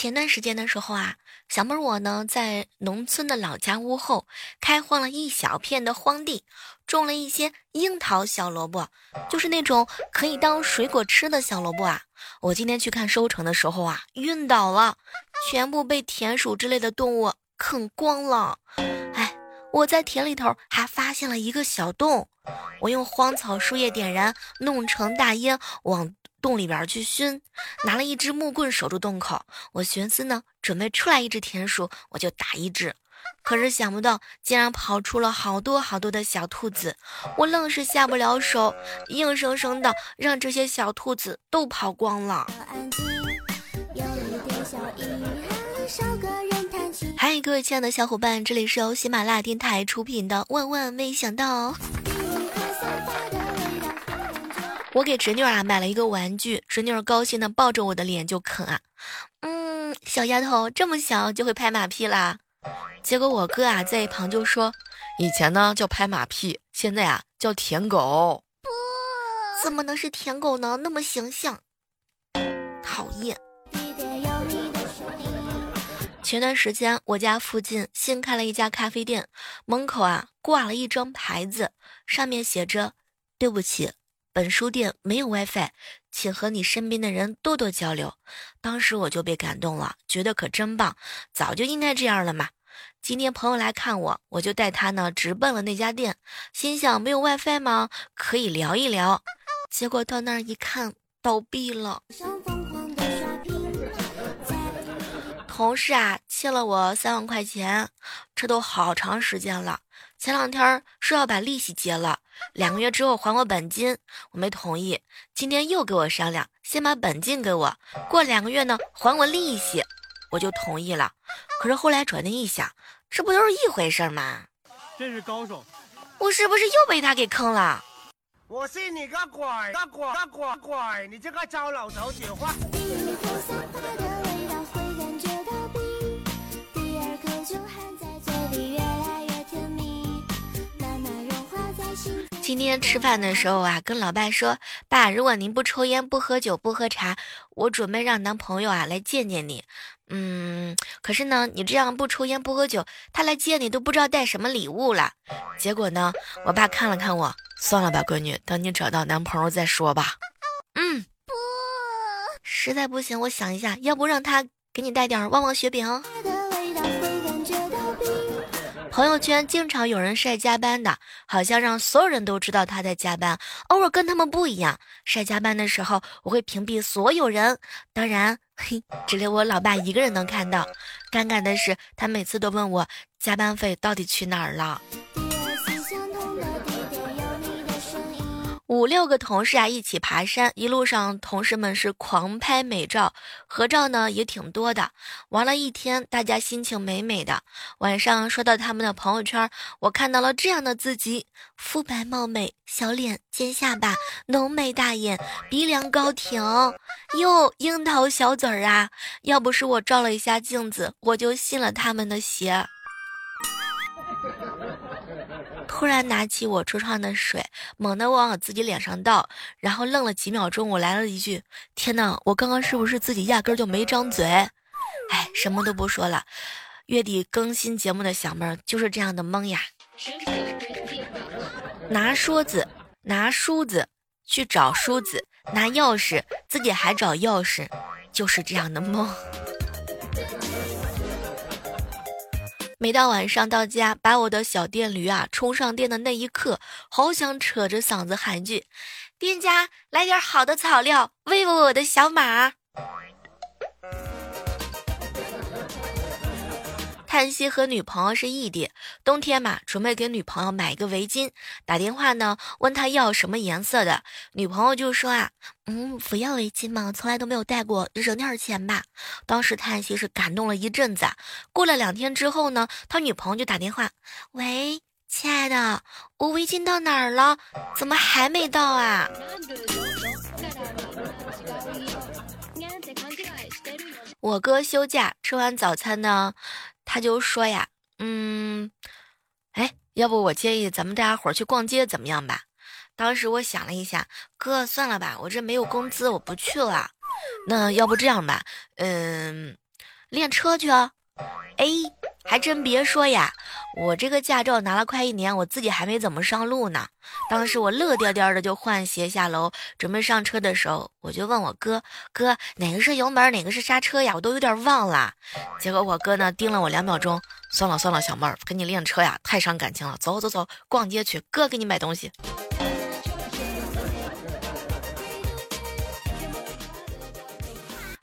前段时间的时候啊，小妹儿我呢在农村的老家屋后开荒了一小片的荒地，种了一些樱桃小萝卜，就是那种可以当水果吃的小萝卜啊。我今天去看收成的时候啊，晕倒了，全部被田鼠之类的动物啃光了。哎，我在田里头还发现了一个小洞，我用荒草树叶点燃，弄成大烟往。洞里边去熏，拿了一只木棍守住洞口。我寻思呢，准备出来一只田鼠，我就打一只。可是想不到，竟然跑出了好多好多的小兔子，我愣是下不了手，硬生生的让这些小兔子都跑光了。嗨，各位亲爱的小伙伴，这里是由喜马拉雅电台出品的《万万没想到》。我给侄女啊买了一个玩具，侄女高兴的抱着我的脸就啃啊，嗯，小丫头这么小就会拍马屁啦。结果我哥啊在一旁就说，以前呢叫拍马屁，现在啊叫舔狗。不，怎么能是舔狗呢？那么形象，讨厌。前段时间我家附近新开了一家咖啡店，门口啊挂了一张牌子，上面写着，对不起。本书店没有 WiFi，请和你身边的人多多交流。当时我就被感动了，觉得可真棒，早就应该这样了嘛。今天朋友来看我，我就带他呢直奔了那家店，心想没有 WiFi 吗？可以聊一聊。结果到那儿一看，倒闭了。同事啊欠了我三万块钱，这都好长时间了。前两天说要把利息结了，两个月之后还我本金，我没同意。今天又给我商量，先把本金给我，过两个月呢还我利息，我就同意了。可是后来转念一想，这不都是一回事吗？真是高手！我是不是又被他给坑了？我信你个鬼！个鬼！个鬼！鬼！你这个糟老头子！话。今天吃饭的时候啊，跟老爸说：“爸，如果您不抽烟、不喝酒、不喝茶，我准备让男朋友啊来见见你。嗯，可是呢，你这样不抽烟、不喝酒，他来见你都不知道带什么礼物了。结果呢，我爸看了看我，算了吧，闺女，等你找到男朋友再说吧。嗯，不，实在不行，我想一下，要不让他给你带点旺旺雪饼。”朋友圈经常有人晒加班的，好像让所有人都知道他在加班。偶尔跟他们不一样，晒加班的时候，我会屏蔽所有人，当然，嘿，只留我老爸一个人能看到。尴尬的是，他每次都问我加班费到底去哪儿了。五六个同事啊，一起爬山，一路上同事们是狂拍美照，合照呢也挺多的。玩了一天，大家心情美美的。晚上刷到他们的朋友圈，我看到了这样的自己：肤白貌美，小脸尖下巴，浓眉大眼，鼻梁高挺，哟，樱桃小嘴儿啊！要不是我照了一下镜子，我就信了他们的邪。突然拿起我桌上的水，猛地往我自己脸上倒，然后愣了几秒钟，我来了一句：“天哪，我刚刚是不是自己压根就没张嘴？”哎，什么都不说了。月底更新节目的小妹儿就是这样的懵呀。拿梳子，拿梳子去找梳子，拿钥匙自己还找钥匙，就是这样的懵。每到晚上到家，把我的小电驴啊充上电的那一刻，好想扯着嗓子喊句：“店家来点好的草料，喂喂我的小马。”叹息和女朋友是异地，冬天嘛，准备给女朋友买一个围巾。打电话呢，问他要什么颜色的，女朋友就说啊，嗯，不要围巾嘛，从来都没有戴过，省点钱吧。当时叹息是感动了一阵子。过了两天之后呢，他女朋友就打电话，喂，亲爱的，我围巾到哪儿了？怎么还没到啊？我哥休假，吃完早餐呢。他就说呀，嗯，哎，要不我建议咱们大家伙儿去逛街怎么样吧？当时我想了一下，哥，算了吧，我这没有工资，我不去了。那要不这样吧，嗯，练车去啊。哎，还真别说呀，我这个驾照拿了快一年，我自己还没怎么上路呢。当时我乐颠颠的就换鞋下楼，准备上车的时候，我就问我哥：“哥，哪个是油门，哪个是刹车呀？我都有点忘了。”结果我哥呢盯了我两秒钟，算了算了，小妹儿，跟你练车呀太伤感情了，走走走，逛街去，哥给你买东西。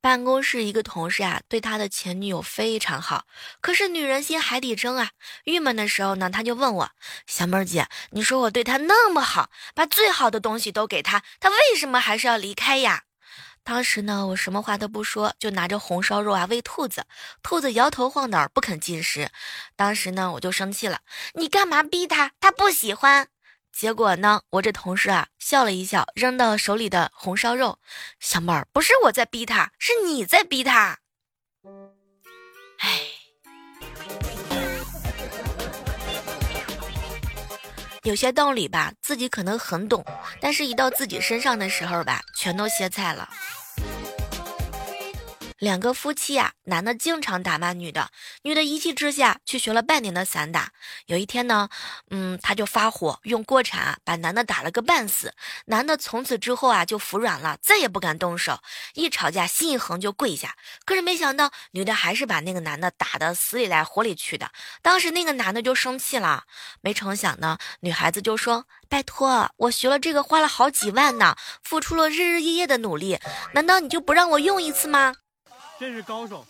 办公室一个同事啊，对他的前女友非常好，可是女人心海底针啊。郁闷的时候呢，他就问我：“小妹儿姐，你说我对他那么好，把最好的东西都给他，他为什么还是要离开呀？”当时呢，我什么话都不说，就拿着红烧肉啊喂兔子，兔子摇头晃脑不肯进食。当时呢，我就生气了：“你干嘛逼他？他不喜欢。”结果呢，我这同事啊笑了一笑，扔到手里的红烧肉。小妹儿，不是我在逼他，是你在逼他。哎，有些道理吧，自己可能很懂，但是一到自己身上的时候吧，全都歇菜了。两个夫妻呀，男的经常打骂女的，女的一气之下去学了半年的散打。有一天呢，嗯，他就发火，用锅铲把男的打了个半死。男的从此之后啊，就服软了，再也不敢动手。一吵架，心一横就跪下。可是没想到，女的还是把那个男的打得死里来活里去的。当时那个男的就生气了，没成想呢，女孩子就说：“拜托，我学了这个花了好几万呢，付出了日日夜夜的努力，难道你就不让我用一次吗？”真是高手。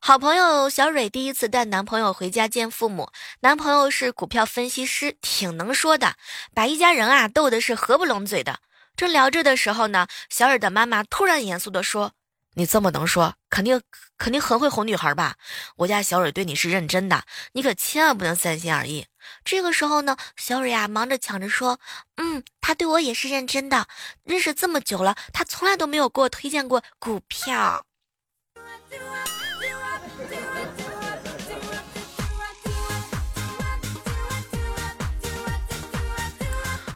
好朋友小蕊第一次带男朋友回家见父母，男朋友是股票分析师，挺能说的，把一家人啊逗的是合不拢嘴的。正聊着的时候呢，小蕊的妈妈突然严肃的说。你这么能说，肯定肯定很会哄女孩吧？我家小蕊对你是认真的，你可千万不能三心二意。这个时候呢，小蕊啊忙着抢着说：“嗯，他对我也是认真的，认识这么久了，他从来都没有给我推荐过股票。”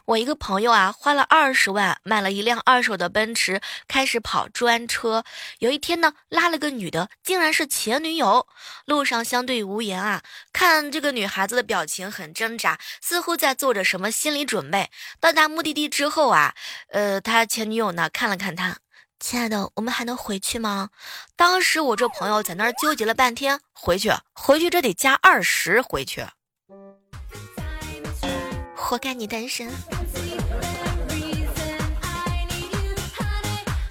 我一个朋友啊，花了二十万买了一辆二手的奔驰，开始跑专车。有一天呢，拉了个女的，竟然是前女友。路上相对无言啊，看这个女孩子的表情很挣扎，似乎在做着什么心理准备。到达目的地之后啊，呃，他前女友呢看了看他，亲爱的，我们还能回去吗？当时我这朋友在那儿纠结了半天，回去，回去这得加二十回去。活该你单身。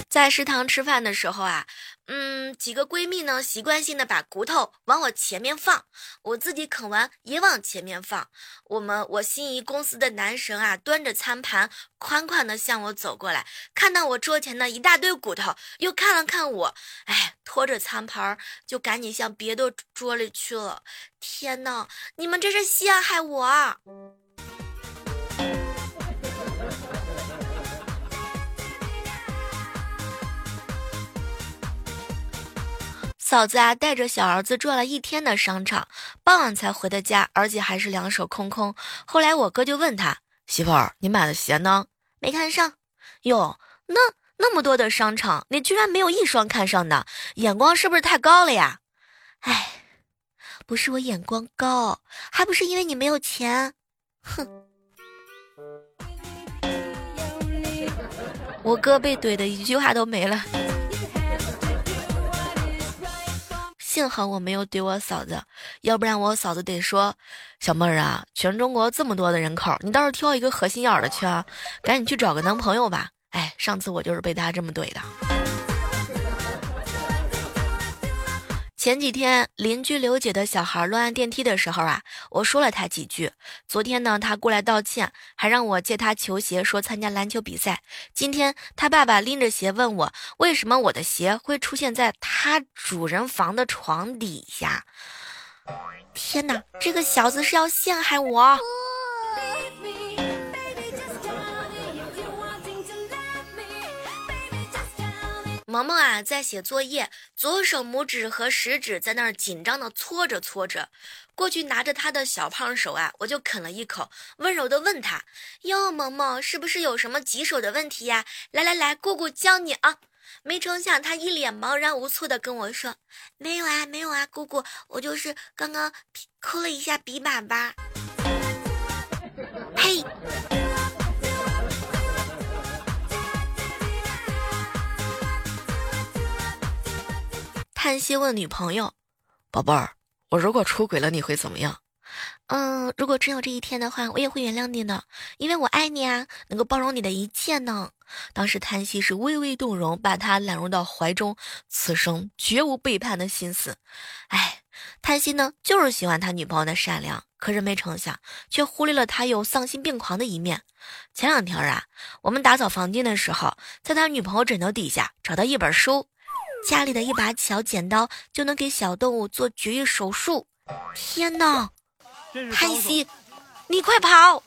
在食堂吃饭的时候啊，嗯，几个闺蜜呢，习惯性的把骨头往我前面放，我自己啃完也往前面放。我们我心仪公司的男神啊，端着餐盘，款款的向我走过来，看到我桌前的一大堆骨头，又看了看我，哎，拖着餐盘就赶紧向别的桌里去了。天呐，你们这是陷害我！嫂子啊，带着小儿子转了一天的商场，傍晚才回的家，而且还是两手空空。后来我哥就问他媳妇儿：“你买的鞋呢？没看上。”哟，那那么多的商场，你居然没有一双看上的，眼光是不是太高了呀？哎，不是我眼光高，还不是因为你没有钱。哼！我哥被怼的一句话都没了。幸好我没有怼我嫂子，要不然我嫂子得说：“小妹儿啊，全中国这么多的人口，你倒是挑一个核心眼的去啊，赶紧去找个男朋友吧。”哎，上次我就是被他这么怼的。前几天邻居刘姐的小孩乱按电梯的时候啊，我说了他几句。昨天呢，他过来道歉，还让我借他球鞋，说参加篮球比赛。今天他爸爸拎着鞋问我，为什么我的鞋会出现在他主人房的床底下？天哪，这个小子是要陷害我！萌萌啊，在写作业，左手拇指和食指在那儿紧张的搓着搓着。过去拿着他的小胖手啊，我就啃了一口，温柔的问他：“哟，萌萌，是不是有什么棘手的问题呀？来来来，姑姑教你啊。”没成想，他一脸茫然无措的跟我说：“没有啊，没有啊，姑姑，我就是刚刚抠了一下笔板吧。”呸！叹息问女朋友：“宝贝儿，我如果出轨了，你会怎么样？”嗯，如果真有这一天的话，我也会原谅你的，因为我爱你啊，能够包容你的一切呢。当时叹息是微微动容，把他揽入到怀中，此生绝无背叛的心思。哎，叹息呢，就是喜欢他女朋友的善良，可是没成想，却忽略了他有丧心病狂的一面。前两天啊，我们打扫房间的时候，在他女朋友枕头底下找到一本书。家里的一把小剪刀就能给小动物做绝育手术，天哪！叹息，你快跑！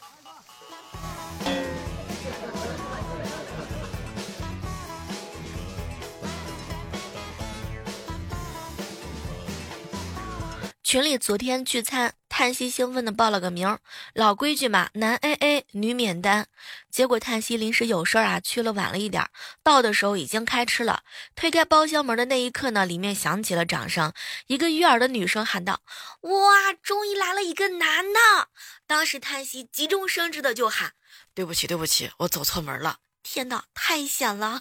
群里昨天聚餐，叹息兴奋的报了个名，老规矩嘛，男 A A，女免单。结果叹息临时有事儿啊，去了晚了一点，到的时候已经开吃了。推开包厢门的那一刻呢，里面响起了掌声，一个悦耳的女生喊道：“哇，终于来了一个男的！”当时叹息急中生智的就喊：“对不起，对不起，我走错门了。”天哪，太险了！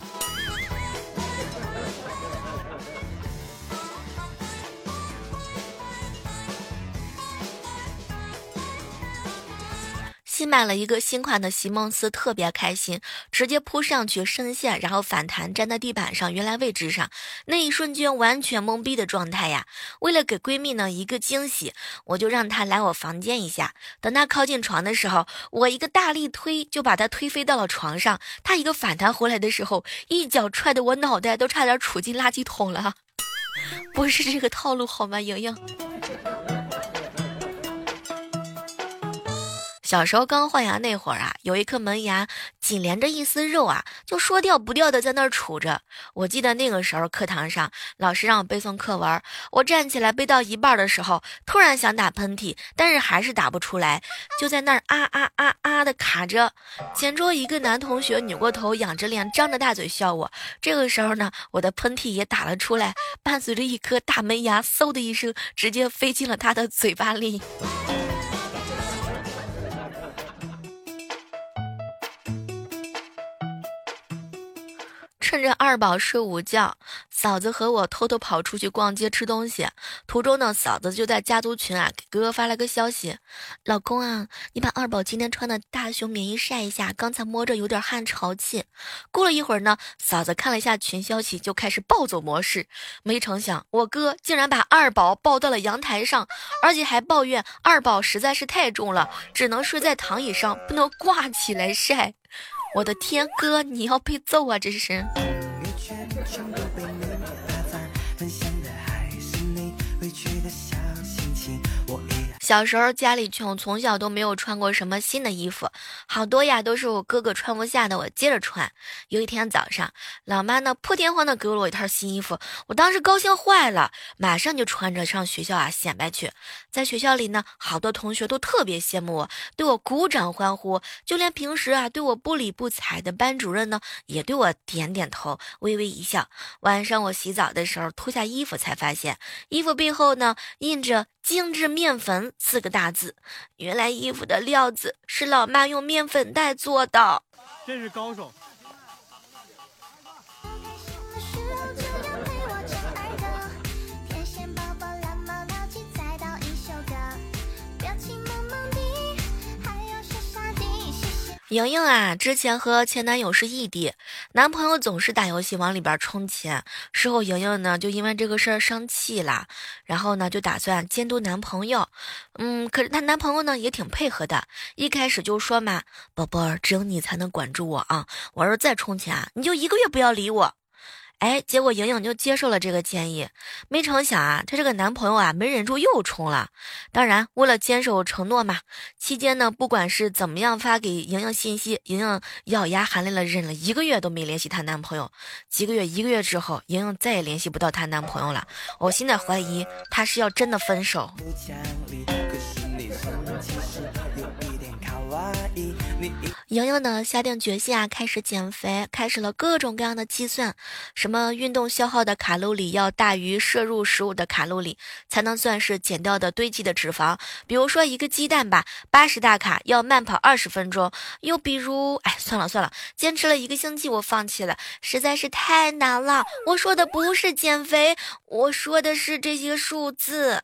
新买了一个新款的席梦思，特别开心，直接扑上去深陷，然后反弹站在地板上原来位置上，那一瞬间完全懵逼的状态呀！为了给闺蜜呢一个惊喜，我就让她来我房间一下。等她靠近床的时候，我一个大力推就把她推飞到了床上。她一个反弹回来的时候，一脚踹得我脑袋都差点杵进垃圾桶了。不是这个套路好吗，莹莹？小时候刚换牙那会儿啊，有一颗门牙紧连着一丝肉啊，就说掉不掉的在那儿杵着。我记得那个时候课堂上，老师让我背诵课文，我站起来背到一半的时候，突然想打喷嚏，但是还是打不出来，就在那儿啊啊啊啊的卡着。前桌一个男同学扭过头，仰着脸，张着大嘴笑我。这个时候呢，我的喷嚏也打了出来，伴随着一颗大门牙嗖的一声，直接飞进了他的嘴巴里。趁着二宝睡午觉，嫂子和我偷偷跑出去逛街吃东西。途中呢，嫂子就在家族群啊给哥哥发了个消息：“老公啊，你把二宝今天穿的大熊棉衣晒一下，刚才摸着有点汗潮气。”过了一会儿呢，嫂子看了一下群消息，就开始暴走模式。没成想，我哥竟然把二宝抱到了阳台上，而且还抱怨二宝实在是太重了，只能睡在躺椅上，不能挂起来晒。我的天，哥，你要被揍啊！这是。小时候家里穷，从小都没有穿过什么新的衣服，好多呀都是我哥哥穿不下的，我接着穿。有一天早上，老妈呢破天荒的给了我一套新衣服，我当时高兴坏了，马上就穿着上学校啊显摆去。在学校里呢，好多同学都特别羡慕我，对我鼓掌欢呼，就连平时啊对我不理不睬的班主任呢，也对我点点头，微微一笑。晚上我洗澡的时候脱下衣服，才发现衣服背后呢印着。精致面粉四个大字，原来衣服的料子是老妈用面粉袋做的，真是高手。莹莹啊，之前和前男友是异地，男朋友总是打游戏往里边充钱，事后莹莹呢就因为这个事儿生气了，然后呢就打算监督男朋友，嗯，可是她男朋友呢也挺配合的，一开始就说嘛，宝贝儿，只有你才能管住我啊，我要是再充钱，你就一个月不要理我。哎，结果莹莹就接受了这个建议。没成想啊，她这个男朋友啊，没忍住又冲了。当然，为了坚守承诺嘛，期间呢，不管是怎么样发给莹莹信息，莹莹咬牙含泪了，忍了一个月都没联系她男朋友。几个月，一个月之后，莹莹再也联系不到她男朋友了。我现在怀疑，她是要真的分手。莹莹呢，下定决心啊，开始减肥，开始了各种各样的计算，什么运动消耗的卡路里要大于摄入食物的卡路里，才能算是减掉的堆积的脂肪。比如说一个鸡蛋吧，八十大卡，要慢跑二十分钟。又比如，哎，算了算了，坚持了一个星期，我放弃了，实在是太难了。我说的不是减肥，我说的是这些数字。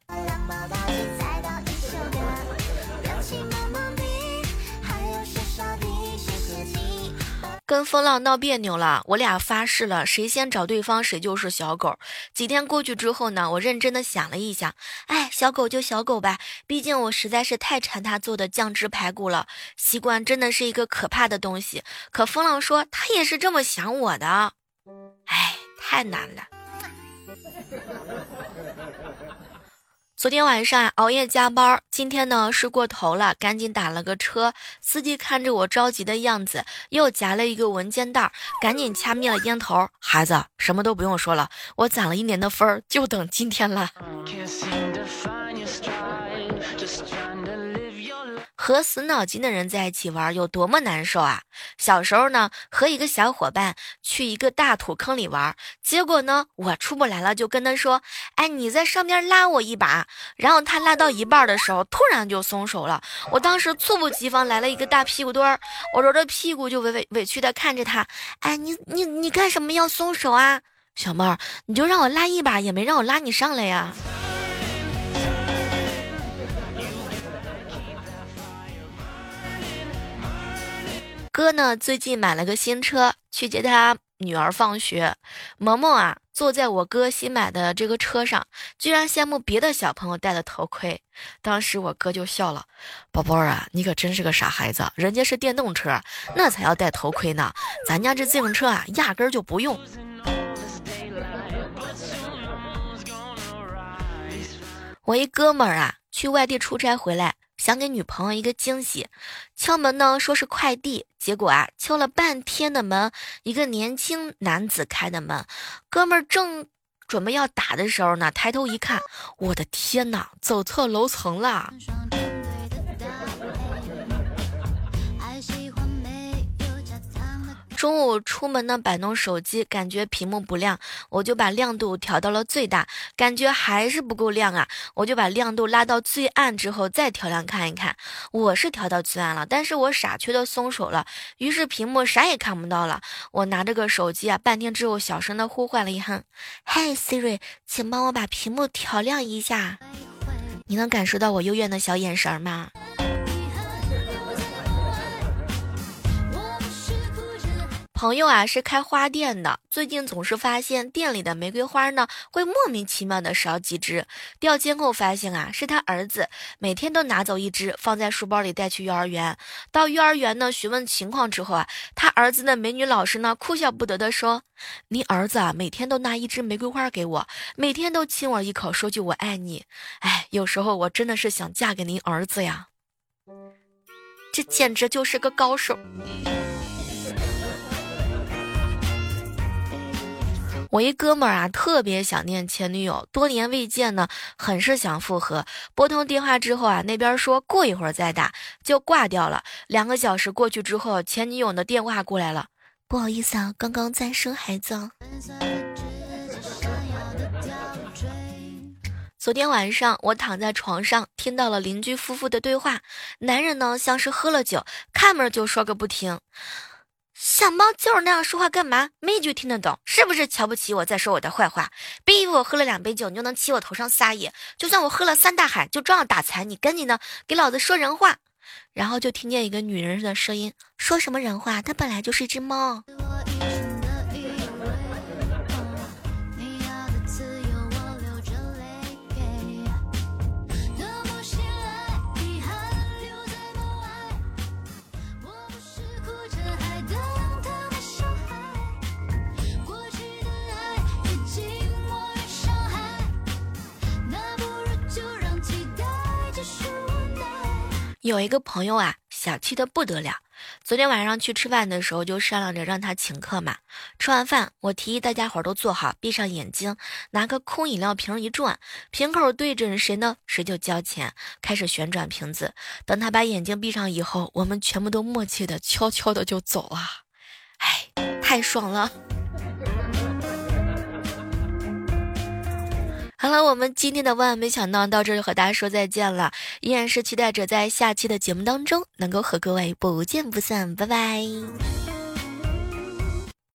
跟风浪闹别扭了，我俩发誓了，谁先找对方谁就是小狗。几天过去之后呢，我认真的想了一想，哎，小狗就小狗吧，毕竟我实在是太馋他做的酱汁排骨了。习惯真的是一个可怕的东西。可风浪说他也是这么想我的，哎，太难了。昨天晚上熬夜加班，今天呢睡过头了，赶紧打了个车。司机看着我着急的样子，又夹了一个文件袋，赶紧掐灭了烟头。孩子，什么都不用说了，我攒了一年的分儿，就等今天了。和死脑筋的人在一起玩有多么难受啊！小时候呢，和一个小伙伴去一个大土坑里玩，结果呢，我出不来了，就跟他说：“哎，你在上面拉我一把。”然后他拉到一半的时候，突然就松手了。我当时猝不及防来了一个大屁股墩儿，我揉着屁股就委委委屈的看着他：“哎，你你你干什么要松手啊，小妹儿？你就让我拉一把，也没让我拉你上来呀。”哥呢，最近买了个新车，去接他女儿放学。萌萌啊，坐在我哥新买的这个车上，居然羡慕别的小朋友戴的头盔。当时我哥就笑了：“宝宝啊，你可真是个傻孩子，人家是电动车，那才要戴头盔呢。咱家这自行车啊，压根儿就不用。”我一哥们儿啊，去外地出差回来。想给女朋友一个惊喜，敲门呢，说是快递，结果啊，敲了半天的门，一个年轻男子开的门，哥们儿正准备要打的时候呢，抬头一看，我的天哪，走错楼层了。中午出门呢，摆弄手机，感觉屏幕不亮，我就把亮度调到了最大，感觉还是不够亮啊，我就把亮度拉到最暗之后再调亮看一看。我是调到最暗了，但是我傻缺的松手了，于是屏幕啥也看不到了。我拿着个手机啊，半天之后小声的呼唤了一声：“嗨，Siri，请帮我把屏幕调亮一下。”你能感受到我幽怨的小眼神吗？朋友啊，是开花店的，最近总是发现店里的玫瑰花呢会莫名其妙的少几枝。调监控发现啊，是他儿子每天都拿走一支，放在书包里带去幼儿园。到幼儿园呢询问情况之后啊，他儿子的美女老师呢哭笑不得的说：“你儿子啊每天都拿一支玫瑰花给我，每天都亲我一口，说句我爱你。哎，有时候我真的是想嫁给您儿子呀，这简直就是个高手。”我一哥们儿啊，特别想念前女友，多年未见呢，很是想复合。拨通电话之后啊，那边说过一会儿再打，就挂掉了。两个小时过去之后，前女友的电话过来了，不好意思啊，刚刚在生孩子。昨天晚上我躺在床上，听到了邻居夫妇的对话，男人呢像是喝了酒，开门就说个不停。小猫就是那样说话干嘛？没一句听得懂，是不是瞧不起我，在说我的坏话？别以为我喝了两杯酒，你就能骑我头上撒野。就算我喝了三大海，就照样打残你。赶紧的，给老子说人话。然后就听见一个女人的声音：“说什么人话？她本来就是一只猫。”有一个朋友啊，小气的不得了。昨天晚上去吃饭的时候，就商量着让他请客嘛。吃完饭，我提议大家伙都坐好，闭上眼睛，拿个空饮料瓶一转，瓶口对准谁呢，谁就交钱。开始旋转瓶子，等他把眼睛闭上以后，我们全部都默契的悄悄的就走了。哎，太爽了！好了，我们今天的万万没想到到这就和大家说再见了，依然是期待着在下期的节目当中能够和各位不见不散，拜拜。